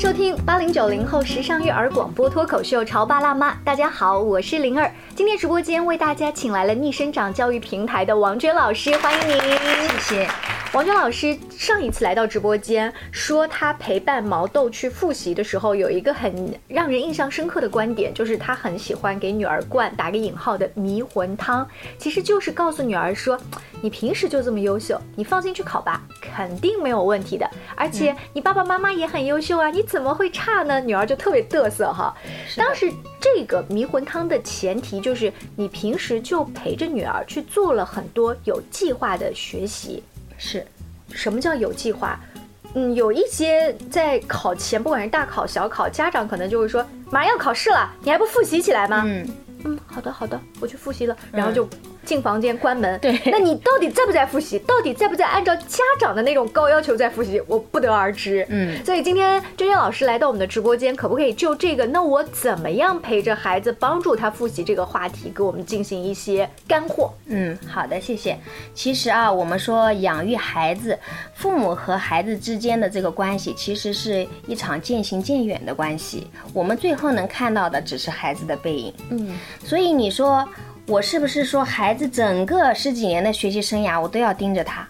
收听八零九零后时尚育儿广播脱口秀《潮爸辣妈》，大家好，我是灵儿。今天直播间为大家请来了逆生长教育平台的王娟老师，欢迎您，谢谢。王娟老师上一次来到直播间，说她陪伴毛豆去复习的时候，有一个很让人印象深刻的观点，就是她很喜欢给女儿灌打个引号的迷魂汤，其实就是告诉女儿说，你平时就这么优秀，你放心去考吧，肯定没有问题的。而且你爸爸妈妈也很优秀啊，你怎么会差呢？女儿就特别嘚瑟哈。当时这个迷魂汤的前提就是你平时就陪着女儿去做了很多有计划的学习。是，什么叫有计划？嗯，有一些在考前，不管是大考小考，家长可能就会说，马上要考试了，你还不复习起来吗？嗯嗯，好的好的，我去复习了，然后就。进房间关门，对，那你到底在不在复习？到底在不在按照家长的那种高要求在复习？我不得而知。嗯，所以今天娟娟老师来到我们的直播间，可不可以就这个？那我怎么样陪着孩子，帮助他复习这个话题，给我们进行一些干货？嗯，好的，谢谢。其实啊，我们说养育孩子，父母和孩子之间的这个关系，其实是一场渐行渐远的关系。我们最后能看到的只是孩子的背影。嗯，所以你说。我是不是说孩子整个十几年的学习生涯，我都要盯着他？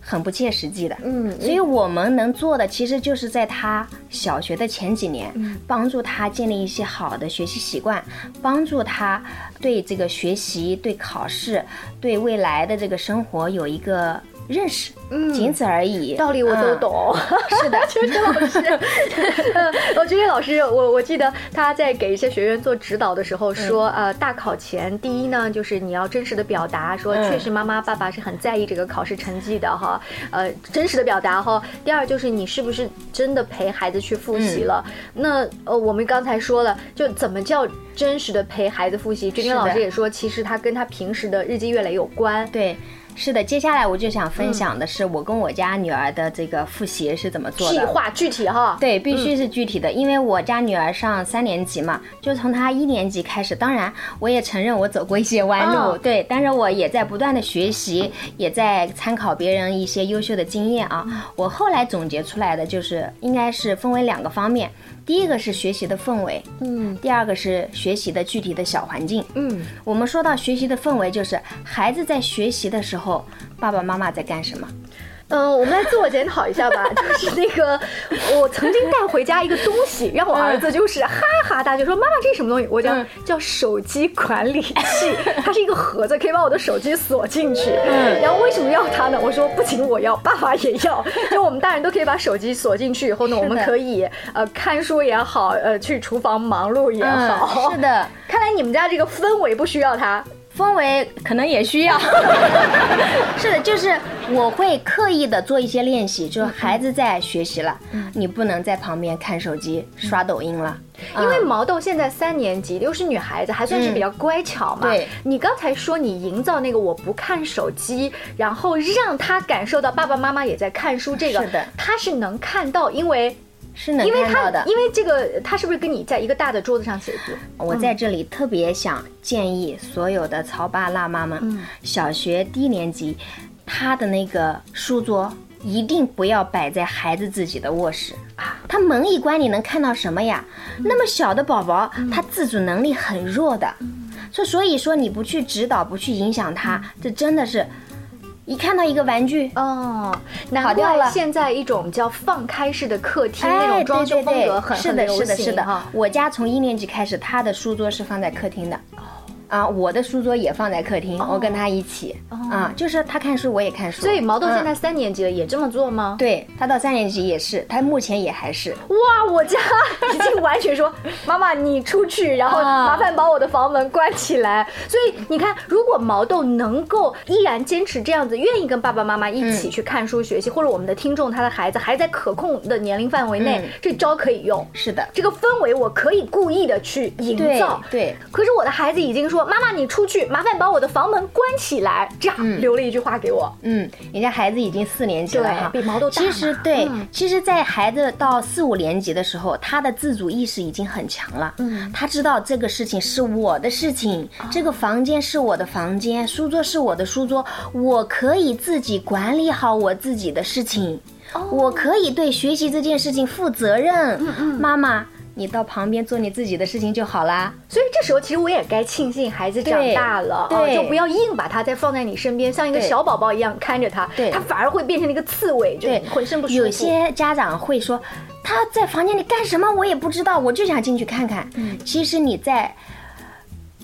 很不切实际的。嗯，所以我们能做的，其实就是在他小学的前几年，帮助他建立一些好的学习习惯，帮助他对这个学习、对考试、对未来的这个生活有一个。认识，嗯，仅此而已。道理我都懂。是的，娟 娟老师，哦，娟娟老师，我我记得他在给一些学员做指导的时候说，呃，大考前，第一呢，就是你要真实的表达，说确实妈妈爸爸是很在意这个考试成绩的哈，呃，真实的表达哈。第二就是你是不是真的陪孩子去复习了？那呃，我们刚才说了，就怎么叫真实的陪孩子复习？娟娟老师也说，其实他跟他平时的日积月累有关。对。是的，接下来我就想分享的是我跟我家女儿的这个复习是怎么做的。计划具体哈？对，必须是具体的，因为我家女儿上三年级嘛，就从她一年级开始。当然，我也承认我走过一些弯路，对，但是我也在不断的学习，也在参考别人一些优秀的经验啊。我后来总结出来的就是，应该是分为两个方面。第一个是学习的氛围，嗯，第二个是学习的具体的小环境，嗯，我们说到学习的氛围，就是孩子在学习的时候，爸爸妈妈在干什么？嗯，我们来自我检讨一下吧。就是那个，我曾经带回家一个东西，让我儿子就是哈哈大笑，说妈妈这是什么东西？我叫叫手机管理器，它是一个盒子，可以把我的手机锁进去。然后为什么要它呢？我说不仅我要，爸爸也要。就我们大人都可以把手机锁进去以后呢，我们可以呃看书也好，呃去厨房忙碌也好。是的，看来你们家这个氛围不需要它。氛围可能也需要，是的，就是我会刻意的做一些练习，就是孩子在学习了，你不能在旁边看手机刷抖音了，因为毛豆现在三年级，又是女孩子，还算是比较乖巧嘛。对，你刚才说你营造那个我不看手机，然后让他感受到爸爸妈妈也在看书，这个是的，他是能看到，因为。是能看到的，因为这个他是不是跟你在一个大的桌子上写字？我在这里特别想建议所有的潮爸辣妈们，小学低年级，他的那个书桌一定不要摆在孩子自己的卧室啊，他门一关，你能看到什么呀？那么小的宝宝，他自主能力很弱的，所所以说你不去指导，不去影响他，这真的是。一看到一个玩具哦，难怪了。现在一种叫放开式的客厅那种装修风格很是的，是的，是的。我家从一年级开始，他的书桌是放在客厅的。啊，我的书桌也放在客厅，我跟他一起啊，就是他看书，我也看书。所以毛豆现在三年级了，也这么做吗？对他到三年级也是，他目前也还是。哇，我家 已经完全说，妈妈你出去，然后麻烦把我的房门关起来。所以你看，如果毛豆能够依然坚持这样子，愿意跟爸爸妈妈一起去看书学习，或者我们的听众他的孩子还在可控的年龄范围内，这招可以用。是的，这个氛围我可以故意的去营造。对，可是我的孩子已经说。说：“妈妈，你出去，麻烦把我的房门关起来。”这样留了一句话给我。嗯，人家孩子已经四年级了哈，比毛都大。其实对，其实，在孩子到四五年级的时候，他的自主意识已经很强了。嗯，他知道这个事情是我的事情，这个房间是我的房间，书桌是我的书桌，我可以自己管理好我自己的事情。我可以对学习这件事情负责任。嗯嗯，妈妈。你到旁边做你自己的事情就好啦。所以这时候其实我也该庆幸孩子长大了啊，就不要硬把他再放在你身边，像一个小宝宝一样看着他，他反而会变成一个刺猬，就浑身不舒服。有些家长会说他在房间里干什么，我也不知道，我就想进去看看。嗯，其实你在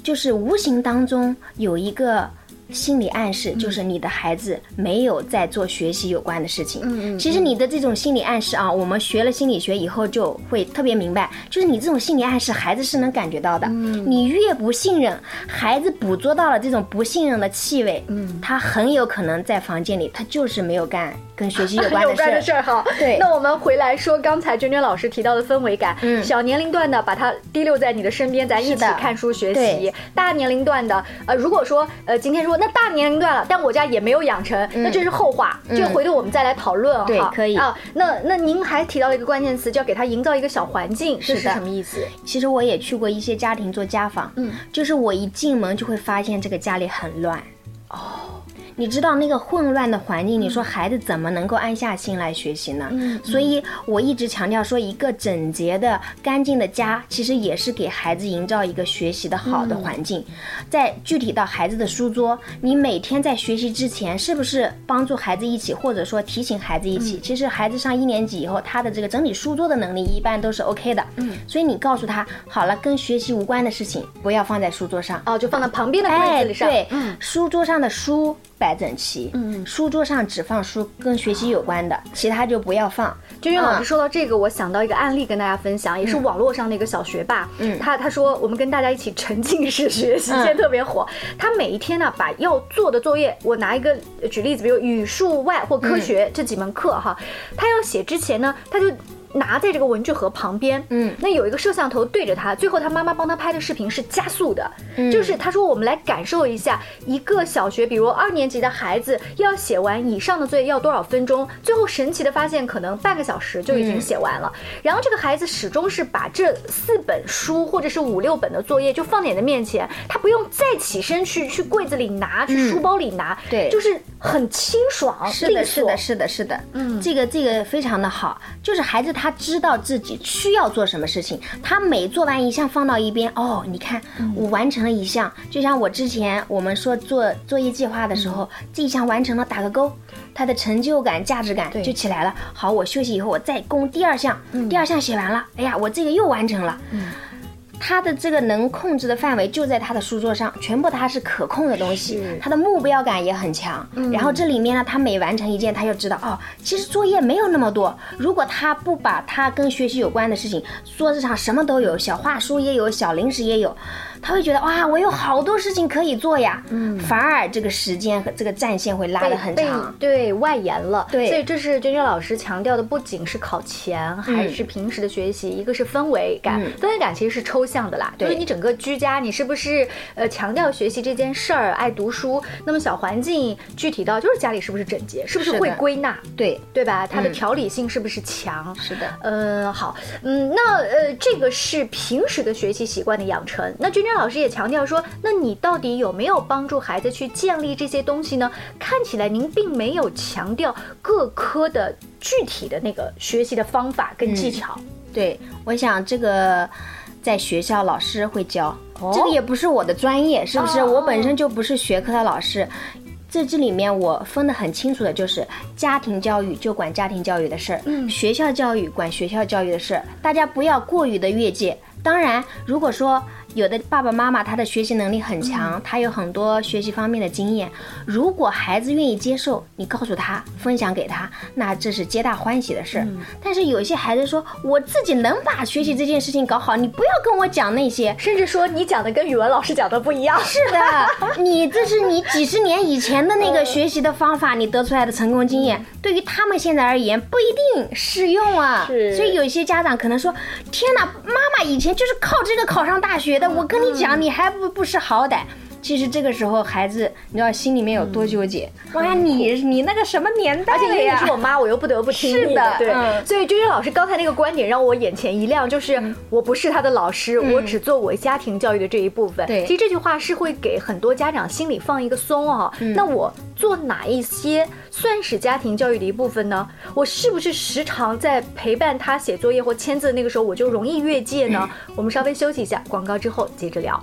就是无形当中有一个。心理暗示就是你的孩子没有在做学习有关的事情。其实你的这种心理暗示啊，我们学了心理学以后就会特别明白，就是你这种心理暗示，孩子是能感觉到的。嗯。你越不信任，孩子捕捉到了这种不信任的气味，嗯，他很有可能在房间里，他就是没有干跟学习有关的事儿。的事儿哈。对。那我们回来说刚才娟娟老师提到的氛围感。嗯。小年龄段的把它滴溜在你的身边，咱一起看书学习。大年龄段的，呃，如果说呃今天说。那大年龄段了，但我家也没有养成，那这是后话，这个回头我们再来讨论哈。可以啊。那那您还提到了一个关键词，叫给他营造一个小环境，是什么意思？其实我也去过一些家庭做家访，嗯，就是我一进门就会发现这个家里很乱。哦。你知道那个混乱的环境，你说孩子怎么能够安下心来学习呢？嗯，所以我一直强调说，一个整洁的、干净的家，其实也是给孩子营造一个学习的好的环境。在具体到孩子的书桌，你每天在学习之前，是不是帮助孩子一起，或者说提醒孩子一起？其实孩子上一年级以后，他的这个整理书桌的能力一般都是 OK 的。嗯，所以你告诉他，好了，跟学习无关的事情不要放在书桌上，哦，就放在旁边的柜子上。对，嗯，书桌上的书。摆整齐，嗯，书桌上只放书跟学习有关的，其他就不要放。娟娟老师说到这个，我想到一个案例跟大家分享，也是网络上的一个小学霸，嗯，他他说我们跟大家一起沉浸式学习，现在特别火。他每一天呢，把要做的作业，我拿一个举例子，比如语数外或科学这几门课哈，他要写之前呢，他就。拿在这个文具盒旁边，嗯，那有一个摄像头对着他，最后他妈妈帮他拍的视频是加速的，就是他说我们来感受一下一个小学，比如二年级的孩子要写完以上的作业要多少分钟，最后神奇的发现可能半个小时就已经写完了，然后这个孩子始终是把这四本书或者是五六本的作业就放在你的面前，他不用再起身去去柜子里拿，去书包里拿，对，就是很清爽，是的，是的，是的，是的，嗯，这个这个非常的好，就是孩子。他知道自己需要做什么事情，他每做完一项放到一边，哦，你看我完成了一项，就像我之前我们说做作业计划的时候，这一项完成了打个勾，他的成就感、价值感就起来了。好，我休息以后我再攻第二项，第二项写完了，哎呀，我这个又完成了。他的这个能控制的范围就在他的书桌上，全部他是可控的东西，他的目标感也很强。然后这里面呢，他每完成一件，他就知道哦，其实作业没有那么多。如果他不把他跟学习有关的事情，桌子上什么都有，小画书也有，小零食也有。他会觉得哇，我有好多事情可以做呀，嗯，反而这个时间和这个战线会拉得很长，对外延了，对，所以这是娟娟老师强调的，不仅是考前，还是平时的学习，一个是氛围感，氛围感其实是抽象的啦，就是你整个居家，你是不是呃强调学习这件事儿，爱读书，那么小环境具体到就是家里是不是整洁，是不是会归纳，对。对吧？它的条理性是不是强？是的，嗯，好，嗯，那呃这个是平时的学习习惯的养成，那娟娟。老师也强调说，那你到底有没有帮助孩子去建立这些东西呢？看起来您并没有强调各科的具体的那个学习的方法跟技巧。对，我想这个在学校老师会教，这个也不是我的专业，是不是？我本身就不是学科的老师，在这里面我分得很清楚的，就是家庭教育就管家庭教育的事儿，嗯，学校教育管学校教育的事儿，大家不要过于的越界。当然，如果说。有的爸爸妈妈他的学习能力很强，他有很多学习方面的经验。如果孩子愿意接受，你告诉他，分享给他，那这是皆大欢喜的事。但是有些孩子说，我自己能把学习这件事情搞好，你不要跟我讲那些，甚至说你讲的跟语文老师讲的不一样。是的，你这是你几十年以前的那个学习的方法，你得出来的成功经验，对于他们现在而言不一定适用啊。所以有些家长可能说，天哪，妈妈以前就是靠这个考上大学的。的，我跟你讲，你还不不识好歹。其实这个时候，孩子你知道心里面有多纠结？妈呀，你你那个什么年代而且因为你呀？是我妈，我又不得不听你是的对。嗯所以娟娟老师刚才那个观点让我眼前一亮，就是我不是他的老师，我只做我家庭教育的这一部分。对其实这句话是会给很多家长心里放一个松哦。嗯那我做哪一些算是家庭教育的一部分呢？我是不是时常在陪伴他写作业或签字那个时候我就容易越界呢？我们稍微休息一下，广告之后接着聊。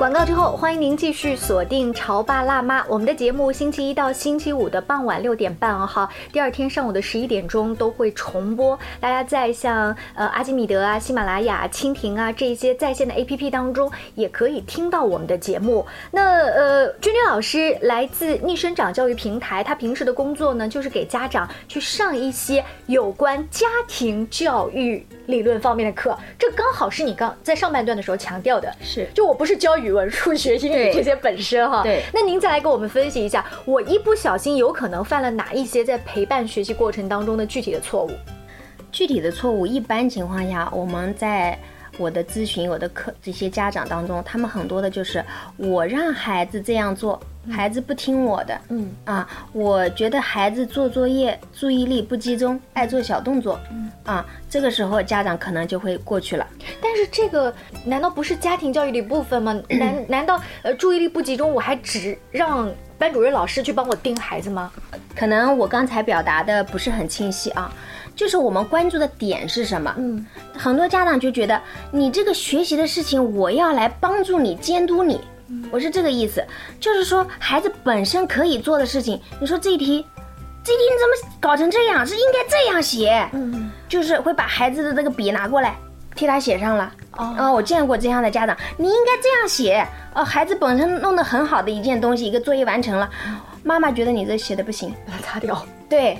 广告之后，欢迎您继续锁定《潮爸辣妈》。我们的节目星期一到星期五的傍晚六点半哦，哈，第二天上午的十一点钟都会重播。大家在像呃阿基米德啊、喜马拉雅、蜻蜓啊这些在线的 APP 当中，也可以听到我们的节目。那呃，君君老师来自逆生长教育平台，她平时的工作呢，就是给家长去上一些有关家庭教育理论方面的课。这刚好是你刚在上半段的时候强调的，是就我不是教语文、数学、英语这些本身哈。对那您再来给我们分析一下，我一不小心有可能犯了哪一些在陪伴学习过程当中的具体的错误？具体的错误，一般情况下，我们在我的咨询、我的课这些家长当中，他们很多的就是我让孩子这样做，孩子不听我的，嗯啊，我觉得孩子做作业注意力不集中，爱做小动作，嗯啊，这个时候家长可能就会过去了。但是这个难道不是家庭教育的一部分吗？难难道呃注意力不集中，我还只让班主任老师去帮我盯孩子吗？可能我刚才表达的不是很清晰啊，就是我们关注的点是什么？嗯，很多家长就觉得你这个学习的事情，我要来帮助你监督你，我是这个意思，就是说孩子本身可以做的事情，你说这一题，这题你怎么搞成这样？是应该这样写，嗯，就是会把孩子的这个笔拿过来替他写上了。哦啊、我见过这样的家长，你应该这样写。呃，孩子本身弄得很好的一件东西，一个作业完成了，妈妈觉得你这写的不行，把它擦掉。对，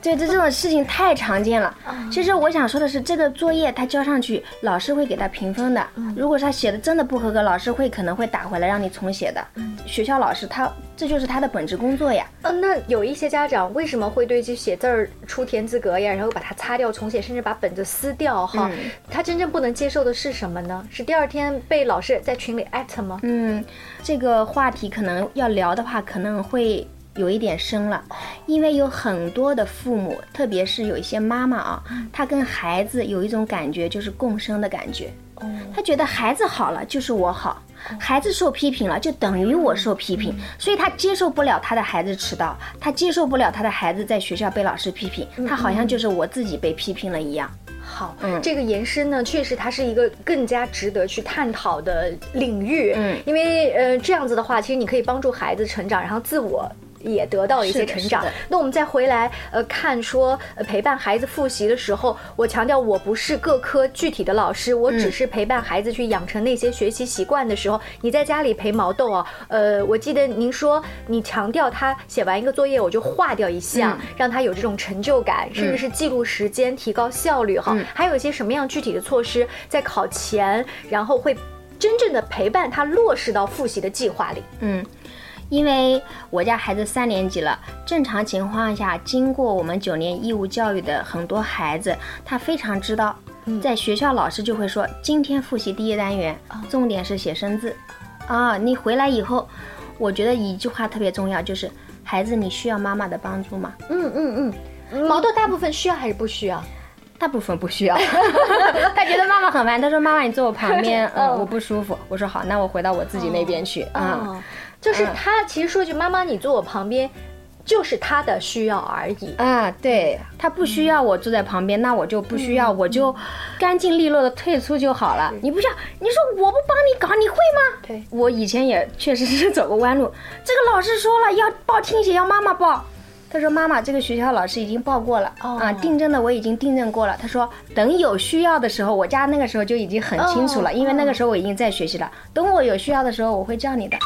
对，这这种事情太常见了。其实我想说的是，这个作业他交上去，老师会给他评分的。如果是他写的真的不合格，老师会可能会打回来让你重写的。学校老师他这就是他的本职工作呀。嗯，那有一些家长为什么会对这写字儿出田字格呀，然后把它擦掉、重写，甚至把本子撕掉哈？嗯他真正不能接受的是什么呢？是第二天被老师在群里艾特吗？嗯，这个话题可能要聊的话，可能会有一点深了，因为有很多的父母，特别是有一些妈妈啊，她跟孩子有一种感觉，就是共生的感觉。哦，他觉得孩子好了就是我好，孩子受批评了就等于我受批评，所以他接受不了他的孩子迟到，他接受不了他的孩子在学校被老师批评，他好像就是我自己被批评了一样。好，嗯这个延伸呢，确实它是一个更加值得去探讨的领域。嗯因为呃这样子的话，其实你可以帮助孩子成长，然后自我。也得到一些成长。那我们再回来，呃，看说、呃、陪伴孩子复习的时候，我强调我不是各科具体的老师，我只是陪伴孩子去养成那些学习习惯的时候，你在家里陪毛豆啊，呃，我记得您说你强调他写完一个作业我就划掉一项，嗯让他有这种成就感，甚至是记录时间，提高效率哈。嗯还有一些什么样具体的措施在考前，然后会真正的陪伴他落实到复习的计划里。嗯，因为我家孩子三年级了，正常情况下，经过我们九年义务教育的很多孩子，他非常知道，在学校老师就会说，今天复习第一单元，重点是写生字，啊，你回来以后，我觉得一句话特别重要，就是孩子，你需要妈妈的帮助吗？嗯嗯嗯，毛豆大部分需要还是不需要？大部分不需要，他觉得妈妈很烦。他说：“妈妈，你坐我旁边，嗯，嗯我不舒服。”我说：“好，那我回到我自己那边去啊。哦，就是他其实说句“妈妈，你坐我旁边”，就是他的需要而已。啊，对他不需要我坐在旁边，那我就不需要，我就干净利落的退出就好了。你不需要，你说我不帮你搞，你会吗？对，我以前也确实是走过弯路。这个老师说了要报听写，要妈妈报。他说：“妈妈，这个学校老师已经报过了、哦啊，订正的我已经订正过了。”他说：“等有需要的时候，我家那个时候就已经很清楚了，哦因为那个时候我已经在学习了。等我有需要的时候，我会叫你的。”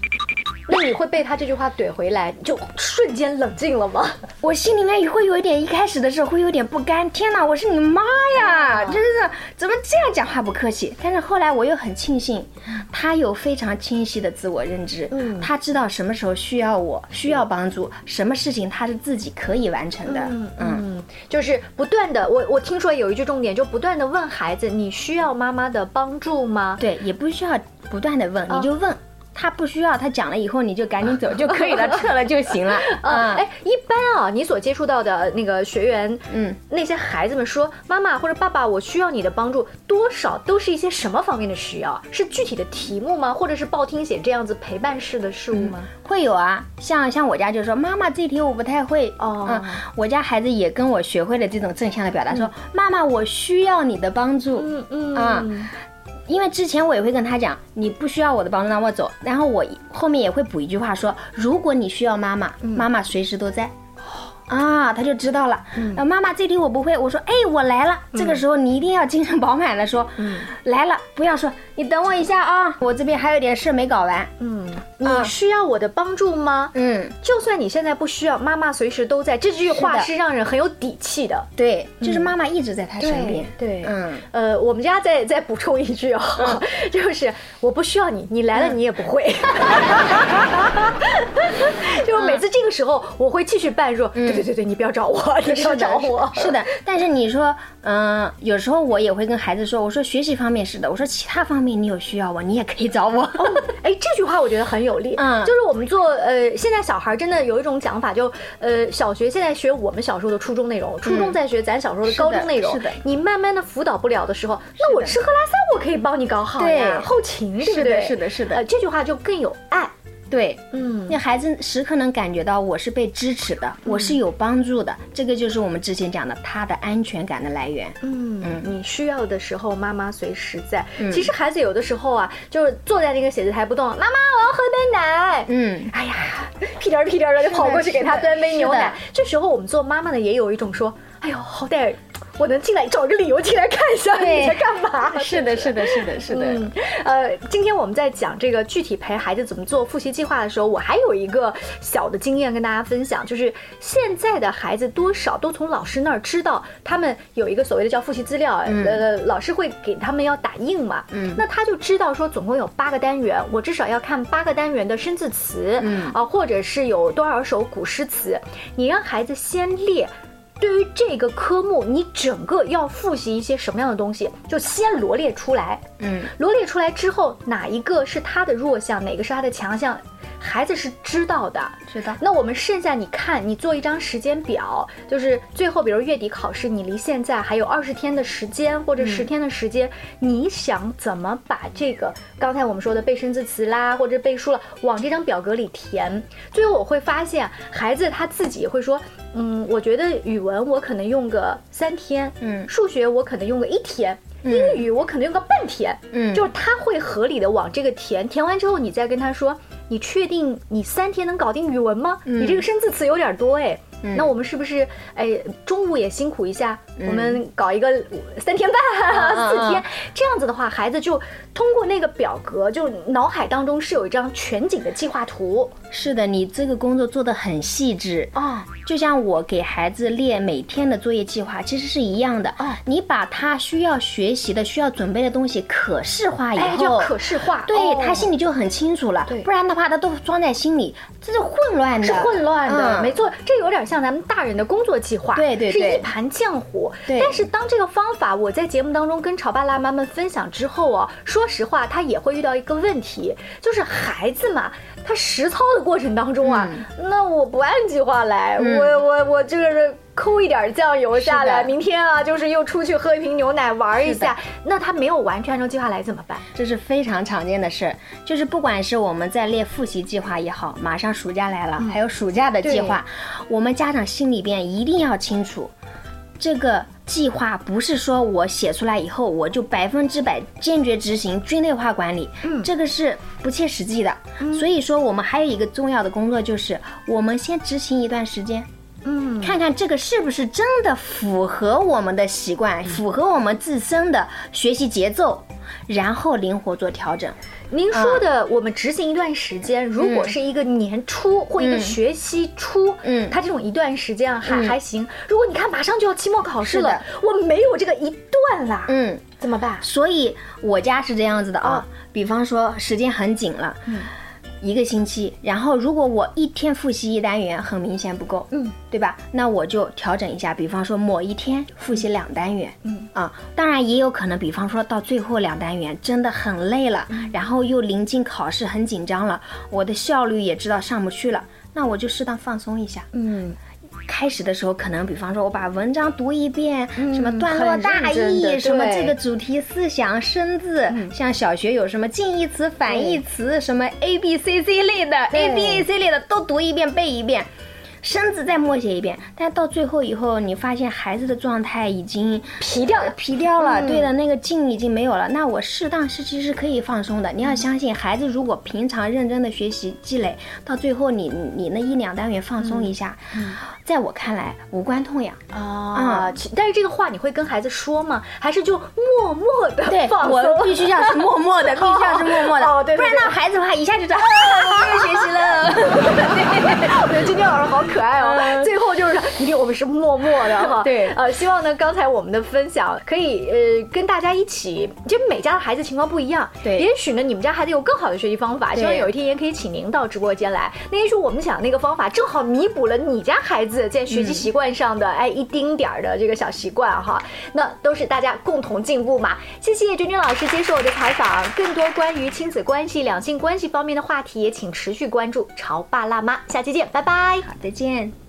那你会被他这句话怼回来，就瞬间冷静了吗？我心里面也会有一点，一开始的时候会有点不甘。天哪，我是你妈呀！真是怎么这样讲话不客气？但是后来我又很庆幸，他有非常清晰的自我认知，嗯，他知道什么时候需要我，需要帮助，什么事情他是自己可以完成的。嗯嗯，就是不断的，我我听说有一句重点，就不断的问孩子，你需要妈妈的帮助吗？对，也不需要不断的问，你就问。他不需要，他讲了以后你就赶紧走 就可以了，撤了就行了。嗯，哎，一般啊，你所接触到的那个学员，嗯，那些孩子们说，妈妈或者爸爸，我需要你的帮助，多少都是一些什么方面的需要？是具体的题目吗？或者是报听写这样子陪伴式的事物吗？会有啊，像像我家就说，妈妈这题我不太会哦。嗯，我家孩子也跟我学会了这种正向的表达，说妈妈我需要你的帮助。嗯嗯啊。因为之前我也会跟他讲，你不需要我的帮助，让我走。然后我后面也会补一句话说，如果你需要妈妈，妈妈随时都在。啊，他就知道了。嗯，妈妈这题我不会，我说，哎，我来了。这个时候你一定要精神饱满的说，嗯，来了，不要说你等我一下啊，我这边还有点事没搞完。嗯，你需要我的帮助吗？嗯，就算你现在不需要，妈妈随时都在。这句话是让人很有底气的。对，就是妈妈一直在他身边。对，嗯，呃，我们家再再补充一句啊，就是我不需要你，你来了你也不会。就是每次这个时候，我会继续扮弱。对对对对，你不要找我，你不要找我。是的，但是你说，嗯，有时候我也会跟孩子说，我说学习方面是的，我说其他方面你有需要我，你也可以找我。哎，这句话我觉得很有力。嗯，就是我们做呃，现在小孩真的有一种讲法，就呃，小学现在学我们小时候的初中内容，初中在学咱小时候的高中内容。是的，你慢慢的辅导不了的时候，那我吃喝拉撒我可以帮你搞好呀，后勤对不对？是的，是的。呃，这句话就更有爱。对，嗯，那孩子时刻能感觉到我是被支持的，我是有帮助的，这个就是我们之前讲的他的安全感的来源。嗯嗯，你需要的时候，妈妈随时在。其实孩子有的时候啊，就是坐在那个写字台不动，妈妈我要喝杯奶。嗯，哎呀，屁颠儿屁颠儿的就跑过去给他端杯牛奶。这时候我们做妈妈的也有一种说，哎呦，好歹。我能进来找个理由进来看一下你在干嘛？是的，是的，是的，是的。嗯，呃，今天我们在讲这个具体陪孩子怎么做复习计划的时候，我还有一个小的经验跟大家分享，就是现在的孩子多少都从老师那儿知道，他们有一个所谓的叫复习资料，呃，老师会给他们要打印嘛。嗯。那他就知道说总共有八个单元，我至少要看八个单元的生字词，嗯啊，或者是有多少首古诗词，你让孩子先列。对于这个科目，你整个要复习一些什么样的东西，就先罗列出来。嗯，罗列出来之后，哪一个是他的弱项，哪个是他的强项？孩子是知道的，知道。那我们剩下，你看，你做一张时间表，就是最后，比如月底考试，你离现在还有二十天的时间，或者十天的时间，你想怎么把这个刚才我们说的背生字词啦，或者背书了，往这张表格里填？最后我会发现，孩子他自己会说，嗯，我觉得语文我可能用个三天，嗯，数学我可能用个一天。英语我可能用个半天，嗯，就是他会合理的往这个填，填完之后你再跟他说，你确定你三天能搞定语文吗？你这个生字词有点多哎。那我们是不是哎中午也辛苦一下？我们搞一个三天半、四天这样子的话，孩子就通过那个表格，就脑海当中是有一张全景的计划图。是的，你这个工作做的很细致啊，就像我给孩子列每天的作业计划，其实是一样的啊。你把他需要学习的、需要准备的东西可视化以后，叫可视化，对他心里就很清楚了。对，不然的话他都装在心里，这是混乱的，是混乱的。没错，这有点像。咱们大人的工作计划，对对，是一盘浆糊。对，但是当这个方法我在节目当中跟潮爸辣妈们分享之后啊，说实话，他也会遇到一个问题，就是孩子嘛，他实操的过程当中啊，那我不按计划来，我我我就是。抠一点酱油下来，明天啊，就是又出去喝一瓶牛奶玩一下。那他没有完全按照计划来怎么办？这是非常常见的事儿。就是不管是我们在列复习计划也好，马上暑假来了，还有暑假的计划，我们家长心里边一定要清楚，这个计划不是说我写出来以后我就百分之百坚决执行军队化管理，嗯，这个是不切实际的。所以说，我们还有一个重要的工作就是，我们先执行一段时间。嗯，看看这个是不是真的符合我们的习惯，符合我们自身的学习节奏。然后灵活做调整。您说的，我们执行一段时间，如果是一个年初或一个学期初，嗯它这种一段时间啊还还行。如果你看马上就要期末考试了我没有这个一段啦，嗯，怎么办？所以我家是这样子的啊，比方说时间很紧了，嗯一个星期，然后如果我一天复习一单元，很明显不够，嗯，对吧？那我就调整一下，比方说某一天复习两单元，嗯。啊，当然也有可能，比方说到最后两单元真的很累了，嗯。然后又临近考试很紧张了，我的效率也知道上不去了，那我就适当放松一下，嗯，开始的时候，可能比方说我把文章读一遍，什么段落大意，什么这个主题思想生字，像小学有什么近义词、反义词，什么 A B C C 类的，A B A C 类的都读一遍背一遍。生字再默写一遍，但到最后以后，你发现孩子的状态已经皮掉了皮掉了，嗯对的，那个劲已经没有了。那我适当是其实是可以放松的。你要相信，孩子如果平常认真的学习积累，到最后你你那一两单元放松一下，在我看来无关痛痒。啊，其但是这个话你会跟孩子说吗？还是就默默的对放松？我必须要是默默的，必须要是默默的，哦对对不然对那孩子的话一下就知道，啊，我又学习了。我觉得今天老师好可爱哦。最后就是一定我们是默默的哈。对呃，希望呢刚才我们的分享可以呃跟大家一起，就每家的孩子情况不一样，对也许呢你们家孩子有更好的学习方法，希望有一天也可以请您到直播间来。那也许我们想那个方法正好弥补了你家孩子在学习习惯上的、哎一丁点儿的这个小习惯哈，那都是大家共同进步嘛。谢谢君君老师接受我的采访，更多关于亲子关系、两性关系方面的话题，也请持续关注潮爸辣妈。下期见，拜拜。好，再见。